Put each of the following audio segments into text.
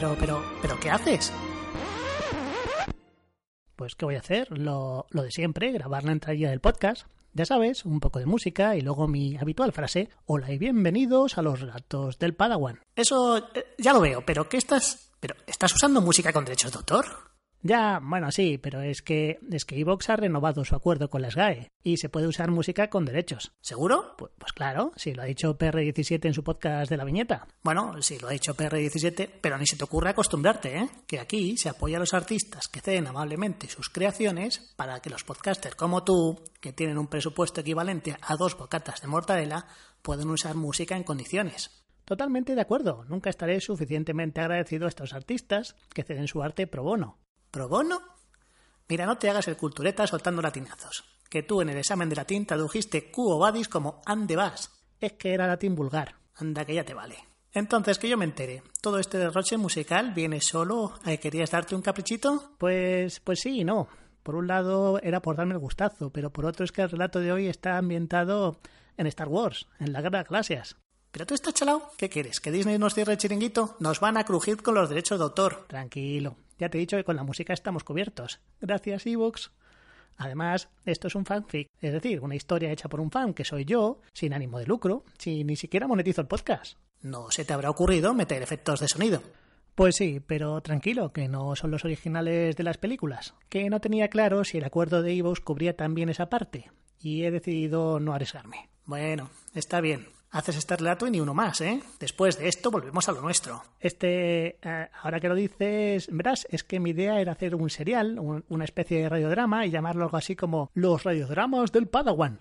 Pero, pero, pero, ¿qué haces? Pues, ¿qué voy a hacer? Lo, lo de siempre, grabar la entrada del podcast. Ya sabes, un poco de música y luego mi habitual frase, hola y bienvenidos a los relatos del Padawan. Eso eh, ya lo veo, pero ¿qué estás... pero ¿estás usando música con derechos de autor? Ya, bueno, sí, pero es que es que Evox ha renovado su acuerdo con las GAE y se puede usar música con derechos. ¿Seguro? Pues, pues claro, si lo ha dicho PR17 en su podcast de la viñeta. Bueno, sí lo ha dicho PR17, pero ni se te ocurre acostumbrarte, ¿eh? Que aquí se apoya a los artistas que ceden amablemente sus creaciones para que los podcasters como tú, que tienen un presupuesto equivalente a dos bocatas de mortadela, puedan usar música en condiciones. Totalmente de acuerdo. Nunca estaré suficientemente agradecido a estos artistas que ceden su arte pro bono. ¿Pro bono? Mira, no te hagas el cultureta soltando latinazos. Que tú en el examen de latín tradujiste quo vadis como ande vas. Es que era latín vulgar. Anda que ya te vale. Entonces, que yo me entere, ¿todo este derroche musical viene solo a que querías darte un caprichito? Pues, pues sí y no. Por un lado era por darme el gustazo, pero por otro es que el relato de hoy está ambientado en Star Wars, en la Guerra de Galaxias. ¿Pero tú estás chalao? ¿Qué quieres? ¿Que Disney nos cierre el chiringuito? Nos van a crujir con los derechos de autor. Tranquilo. Ya te he dicho que con la música estamos cubiertos. Gracias, Evox. Además, esto es un fanfic, es decir, una historia hecha por un fan, que soy yo, sin ánimo de lucro, si ni siquiera monetizo el podcast. No se te habrá ocurrido meter efectos de sonido. Pues sí, pero tranquilo, que no son los originales de las películas. Que no tenía claro si el acuerdo de Evox cubría también esa parte, y he decidido no arriesgarme. Bueno, está bien. Haces este relato y ni uno más, ¿eh? Después de esto volvemos a lo nuestro. Este, eh, ahora que lo dices, verás, es que mi idea era hacer un serial, un- una especie de radiodrama y llamarlo algo así como Los radiodramas del Padawan.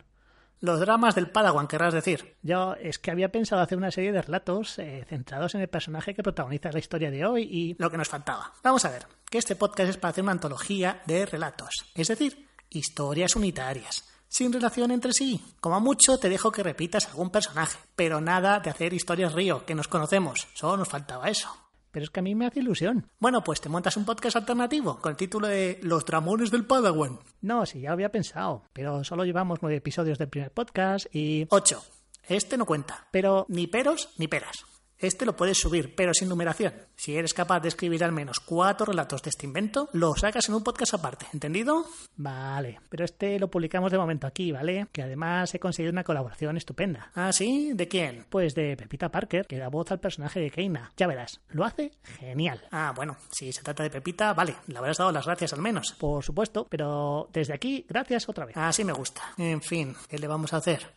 Los dramas del Padawan, querrás decir. Yo es que había pensado hacer una serie de relatos eh, centrados en el personaje que protagoniza la historia de hoy y lo que nos faltaba. Vamos a ver, que este podcast es para hacer una antología de relatos, es decir, historias unitarias, sin relación entre sí. Como mucho te dejo que repitas algún personaje, pero nada de hacer historias río, que nos conocemos, solo nos faltaba eso. Pero es que a mí me hace ilusión. Bueno, pues te montas un podcast alternativo con el título de Los dramones del Padawan. No, sí, ya había pensado, pero solo llevamos nueve episodios del primer podcast y... Ocho. Este no cuenta, pero ni peros ni peras. Este lo puedes subir, pero sin numeración. Si eres capaz de escribir al menos cuatro relatos de este invento, lo sacas en un podcast aparte, ¿entendido? Vale, pero este lo publicamos de momento aquí, ¿vale? Que además he conseguido una colaboración estupenda. ¿Ah, sí? ¿De quién? Pues de Pepita Parker, que da voz al personaje de Keina. Ya verás, lo hace genial. Ah, bueno, si se trata de Pepita, vale, le habrás dado las gracias al menos. Por supuesto, pero desde aquí, gracias otra vez. Así me gusta. En fin, ¿qué le vamos a hacer?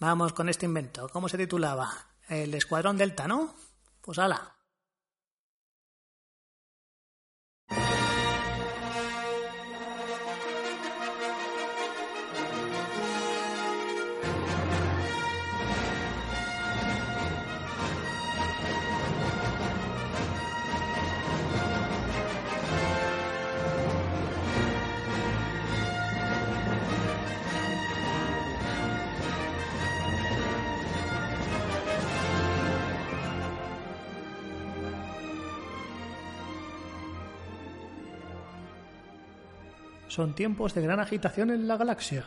Vamos con este invento. ¿Cómo se titulaba? El Escuadrón Delta, ¿no? Pues ala. Son tiempos de gran agitación en la galaxia.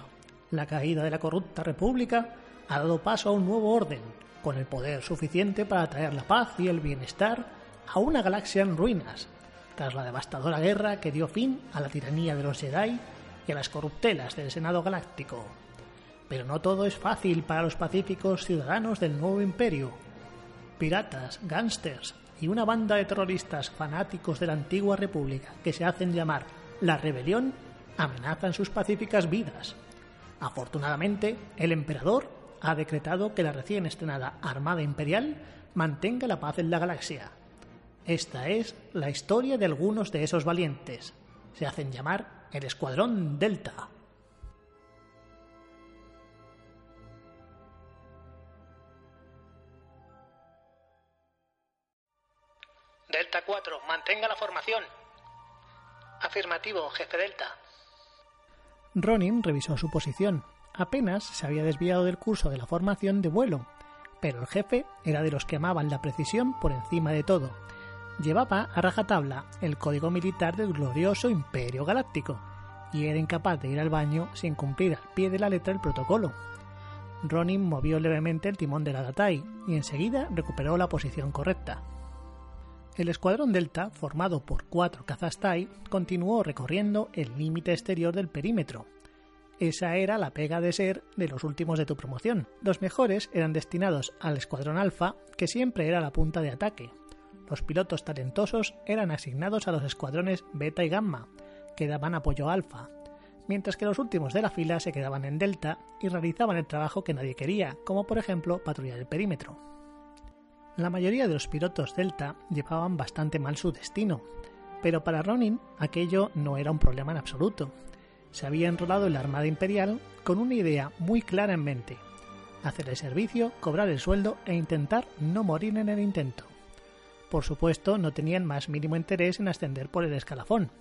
La caída de la corrupta república ha dado paso a un nuevo orden, con el poder suficiente para traer la paz y el bienestar a una galaxia en ruinas, tras la devastadora guerra que dio fin a la tiranía de los Jedi y a las corruptelas del Senado Galáctico. Pero no todo es fácil para los pacíficos ciudadanos del nuevo imperio. Piratas, gángsters y una banda de terroristas fanáticos de la antigua república que se hacen llamar la rebelión amenazan sus pacíficas vidas. Afortunadamente, el emperador ha decretado que la recién estrenada Armada Imperial mantenga la paz en la galaxia. Esta es la historia de algunos de esos valientes. Se hacen llamar el Escuadrón Delta. Delta 4, mantenga la formación. Afirmativo, jefe Delta. Ronin revisó su posición. Apenas se había desviado del curso de la formación de vuelo, pero el jefe era de los que amaban la precisión por encima de todo. Llevaba a rajatabla el código militar del glorioso Imperio Galáctico y era incapaz de ir al baño sin cumplir al pie de la letra el protocolo. Ronin movió levemente el timón de la Datai y enseguida recuperó la posición correcta. El escuadrón Delta, formado por cuatro cazas Tai, continuó recorriendo el límite exterior del perímetro. Esa era la pega de ser de los últimos de tu promoción. Los mejores eran destinados al escuadrón Alfa, que siempre era la punta de ataque. Los pilotos talentosos eran asignados a los escuadrones Beta y Gamma, que daban apoyo a Alfa, mientras que los últimos de la fila se quedaban en Delta y realizaban el trabajo que nadie quería, como por ejemplo patrullar el perímetro. La mayoría de los pilotos Delta llevaban bastante mal su destino, pero para Ronin aquello no era un problema en absoluto. Se había enrolado en la Armada Imperial con una idea muy clara en mente, hacer el servicio, cobrar el sueldo e intentar no morir en el intento. Por supuesto, no tenían más mínimo interés en ascender por el escalafón.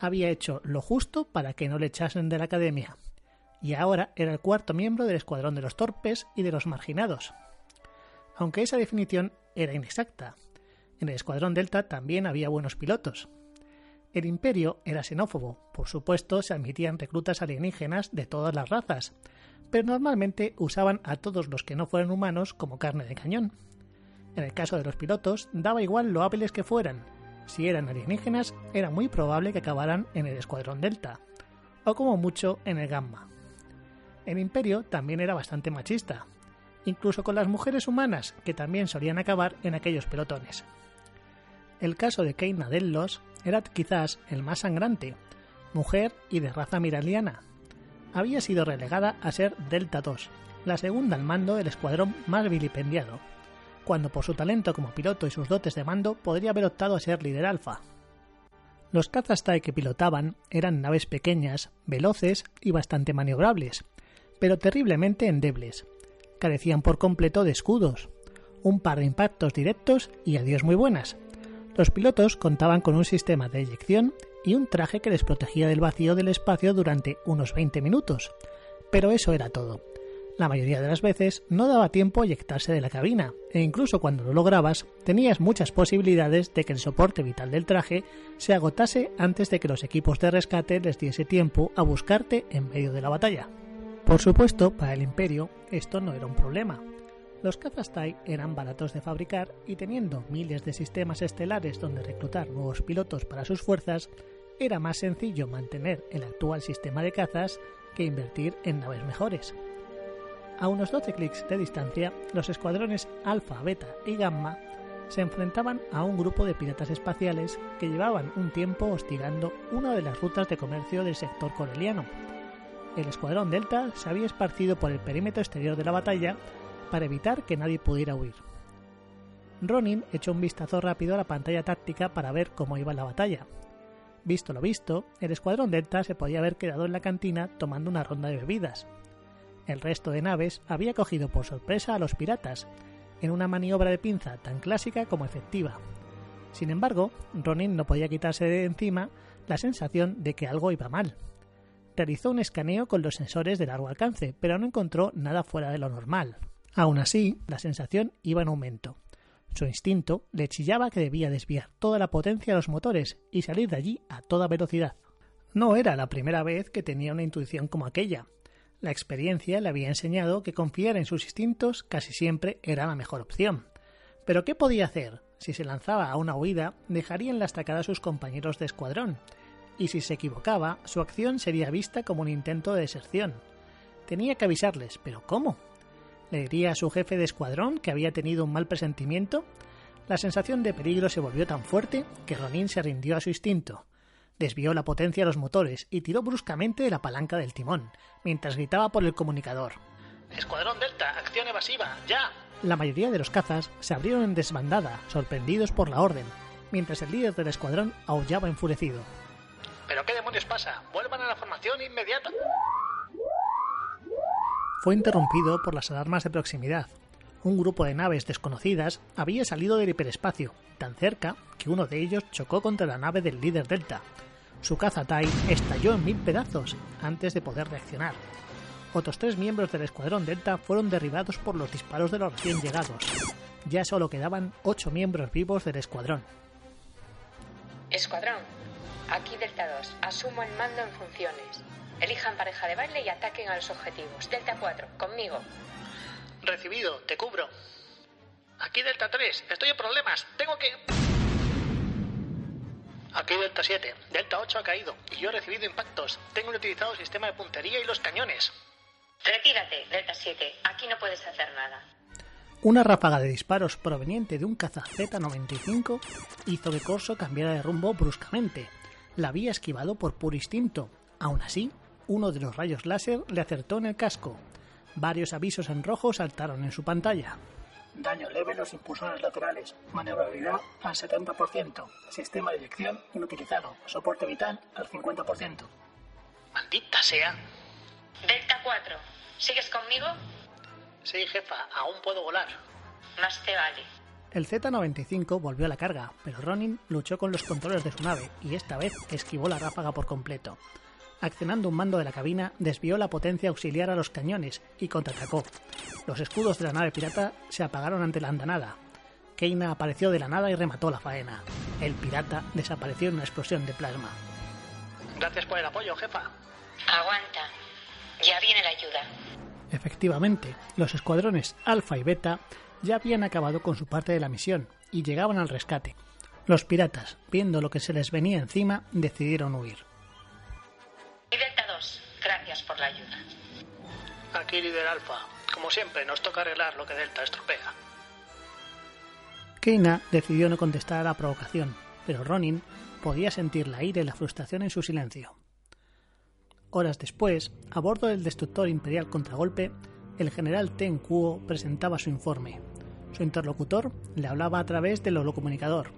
Había hecho lo justo para que no le echasen de la academia, y ahora era el cuarto miembro del escuadrón de los torpes y de los marginados, aunque esa definición era inexacta. En el Escuadrón Delta también había buenos pilotos. El imperio era xenófobo, por supuesto se admitían reclutas alienígenas de todas las razas, pero normalmente usaban a todos los que no fueran humanos como carne de cañón. En el caso de los pilotos, daba igual lo hábiles que fueran. Si eran alienígenas, era muy probable que acabaran en el Escuadrón Delta, o como mucho en el Gamma. El imperio también era bastante machista, incluso con las mujeres humanas, que también solían acabar en aquellos pelotones. El caso de Keina Dellos era quizás el más sangrante, mujer y de raza miraliana. Había sido relegada a ser Delta 2, la segunda al mando del escuadrón más vilipendiado, cuando por su talento como piloto y sus dotes de mando podría haber optado a ser líder alfa. Los cazas TIE que pilotaban eran naves pequeñas, veloces y bastante maniobrables, pero terriblemente endebles, carecían por completo de escudos, un par de impactos directos y adiós muy buenas. Los pilotos contaban con un sistema de eyección y un traje que les protegía del vacío del espacio durante unos 20 minutos. Pero eso era todo. La mayoría de las veces no daba tiempo a eyectarse de la cabina, e incluso cuando lo lograbas, tenías muchas posibilidades de que el soporte vital del traje se agotase antes de que los equipos de rescate les diese tiempo a buscarte en medio de la batalla. Por supuesto, para el imperio esto no era un problema. Los cazas TIE eran baratos de fabricar y teniendo miles de sistemas estelares donde reclutar nuevos pilotos para sus fuerzas, era más sencillo mantener el actual sistema de cazas que invertir en naves mejores. A unos 12 clics de distancia, los escuadrones Alpha, Beta y Gamma se enfrentaban a un grupo de piratas espaciales que llevaban un tiempo hostigando una de las rutas de comercio del sector coreliano, el escuadrón Delta se había esparcido por el perímetro exterior de la batalla para evitar que nadie pudiera huir. Ronin echó un vistazo rápido a la pantalla táctica para ver cómo iba la batalla. Visto lo visto, el escuadrón Delta se podía haber quedado en la cantina tomando una ronda de bebidas. El resto de naves había cogido por sorpresa a los piratas, en una maniobra de pinza tan clásica como efectiva. Sin embargo, Ronin no podía quitarse de encima la sensación de que algo iba mal realizó un escaneo con los sensores de largo alcance, pero no encontró nada fuera de lo normal. Aún así, la sensación iba en aumento. Su instinto le chillaba que debía desviar toda la potencia de los motores y salir de allí a toda velocidad. No era la primera vez que tenía una intuición como aquella. La experiencia le había enseñado que confiar en sus instintos casi siempre era la mejor opción. Pero ¿qué podía hacer? Si se lanzaba a una huida, dejaría en la estacada a sus compañeros de escuadrón, y si se equivocaba, su acción sería vista como un intento de deserción. Tenía que avisarles, pero ¿cómo? ¿Le diría a su jefe de escuadrón que había tenido un mal presentimiento? La sensación de peligro se volvió tan fuerte que Ronin se rindió a su instinto. Desvió la potencia de los motores y tiró bruscamente de la palanca del timón, mientras gritaba por el comunicador. Escuadrón Delta, acción evasiva, ya. La mayoría de los cazas se abrieron en desbandada, sorprendidos por la orden, mientras el líder del escuadrón aullaba enfurecido. ¿Pero qué demonios pasa? Vuelvan a la formación inmediata. Fue interrumpido por las alarmas de proximidad. Un grupo de naves desconocidas había salido del hiperespacio, tan cerca que uno de ellos chocó contra la nave del líder Delta. Su caza Tai estalló en mil pedazos antes de poder reaccionar. Otros tres miembros del escuadrón Delta fueron derribados por los disparos de los recién llegados. Ya solo quedaban ocho miembros vivos del escuadrón. Escuadrón, aquí Delta 2. Asumo el mando en funciones. Elijan pareja de baile y ataquen a los objetivos. Delta 4, conmigo. Recibido, te cubro. Aquí Delta 3, estoy en problemas. Tengo que... Aquí Delta 7, Delta 8 ha caído y yo he recibido impactos. Tengo utilizado el sistema de puntería y los cañones. Retírate, Delta 7. Aquí no puedes hacer nada. Una ráfaga de disparos proveniente de un caza Z-95 hizo que Corso cambiara de rumbo bruscamente. La había esquivado por puro instinto. Aún así, uno de los rayos láser le acertó en el casco. Varios avisos en rojo saltaron en su pantalla. Daño leve en los impulsores laterales. Maniobrabilidad al 70%. Sistema de eyección inutilizado. Soporte vital al 50%. Maldita sea. Delta 4, ¿sigues conmigo? Sí, jefa, aún puedo volar. Más te vale. El Z-95 volvió a la carga, pero Ronin luchó con los controles de su nave y esta vez esquivó la ráfaga por completo. Accionando un mando de la cabina, desvió la potencia auxiliar a los cañones y contraatacó. Los escudos de la nave pirata se apagaron ante la andanada. Keina apareció de la nada y remató la faena. El pirata desapareció en una explosión de plasma. Gracias por el apoyo, jefa. Aguanta. Ya viene la ayuda. Efectivamente, los escuadrones Alfa y Beta ya habían acabado con su parte de la misión y llegaban al rescate. Los piratas, viendo lo que se les venía encima, decidieron huir. Y Delta 2, gracias por la ayuda. Aquí líder Alfa. Como siempre, nos toca arreglar lo que Delta estropea. Keina decidió no contestar a la provocación, pero Ronin podía sentir la ira y la frustración en su silencio. Horas después, a bordo del destructor imperial contragolpe, el general Ten Kuo presentaba su informe. Interlocutor le hablaba a través del holocomunicador.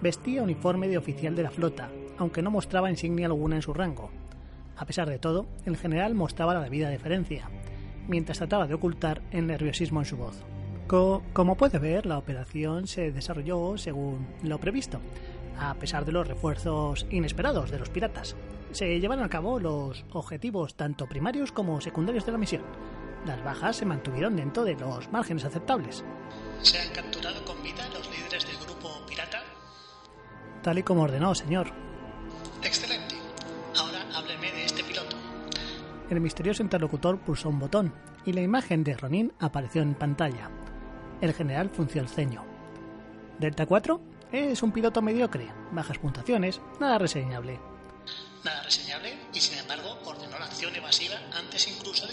Vestía uniforme de oficial de la flota, aunque no mostraba insignia alguna en su rango. A pesar de todo, el general mostraba la debida deferencia, mientras trataba de ocultar el nerviosismo en su voz. Co- como puede ver, la operación se desarrolló según lo previsto, a pesar de los refuerzos inesperados de los piratas. Se llevaron a cabo los objetivos tanto primarios como secundarios de la misión. Las bajas se mantuvieron dentro de los márgenes aceptables. ¿Se han capturado con vida los líderes del grupo pirata? Tal y como ordenó, señor. Excelente. Ahora hábleme de este piloto. El misterioso interlocutor pulsó un botón y la imagen de Ronin apareció en pantalla. El general frunció el ceño. Delta 4 es un piloto mediocre, bajas puntuaciones, nada reseñable. Nada reseñable y sin embargo ordenó la acción evasiva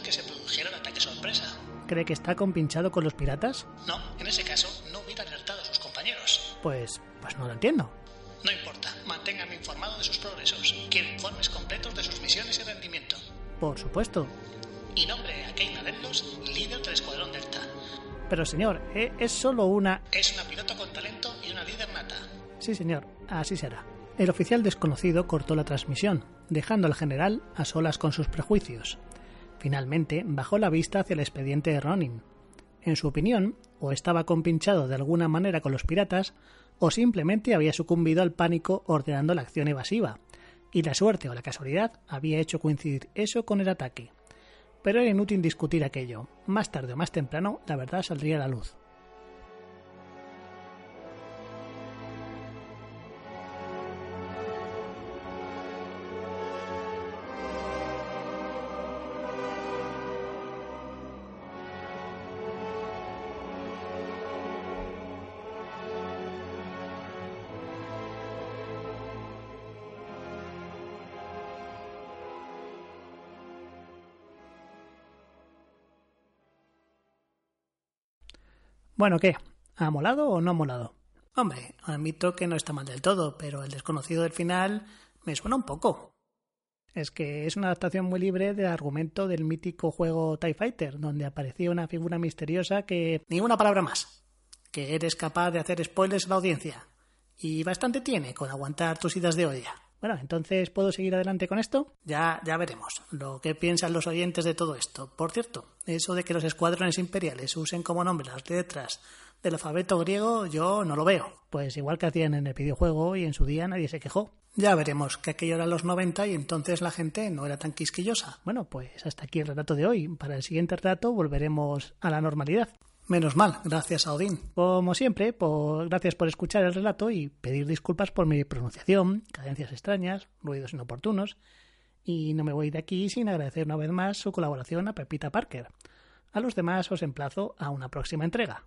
que se produjera el ataque sorpresa. ¿Cree que está compinchado con los piratas? No, en ese caso no hubiera alertado a sus compañeros. Pues, pues no lo entiendo. No importa, manténgame informado de sus progresos. Quiero informes completos de sus misiones y rendimiento. Por supuesto. Y nombre a Denlos, líder del Escuadrón Delta. Pero señor, e- es solo una... Es una piloto con talento y una líder nata. Sí, señor, así será. El oficial desconocido cortó la transmisión, dejando al general a solas con sus prejuicios. Finalmente, bajó la vista hacia el expediente de Ronin. En su opinión, o estaba compinchado de alguna manera con los piratas, o simplemente había sucumbido al pánico ordenando la acción evasiva, y la suerte o la casualidad había hecho coincidir eso con el ataque. Pero era inútil discutir aquello. Más tarde o más temprano, la verdad saldría a la luz. Bueno, ¿qué? ¿Ha molado o no ha molado? Hombre, admito que no está mal del todo, pero el desconocido del final me suena un poco. Es que es una adaptación muy libre del argumento del mítico juego TIE Fighter, donde aparecía una figura misteriosa que... Ni una palabra más. Que eres capaz de hacer spoilers a la audiencia. Y bastante tiene con aguantar tus idas de olla. Bueno, entonces ¿puedo seguir adelante con esto? Ya, ya veremos lo que piensan los oyentes de todo esto. Por cierto, eso de que los escuadrones imperiales usen como nombre las letras del alfabeto griego, yo no lo veo. Pues igual que hacían en el videojuego y en su día nadie se quejó. Ya veremos que aquello era los 90 y entonces la gente no era tan quisquillosa. Bueno, pues hasta aquí el relato de hoy. Para el siguiente relato volveremos a la normalidad. Menos mal, gracias a Odín. Como siempre, por, gracias por escuchar el relato y pedir disculpas por mi pronunciación, cadencias extrañas, ruidos inoportunos. Y no me voy de aquí sin agradecer una vez más su colaboración a Pepita Parker. A los demás os emplazo a una próxima entrega.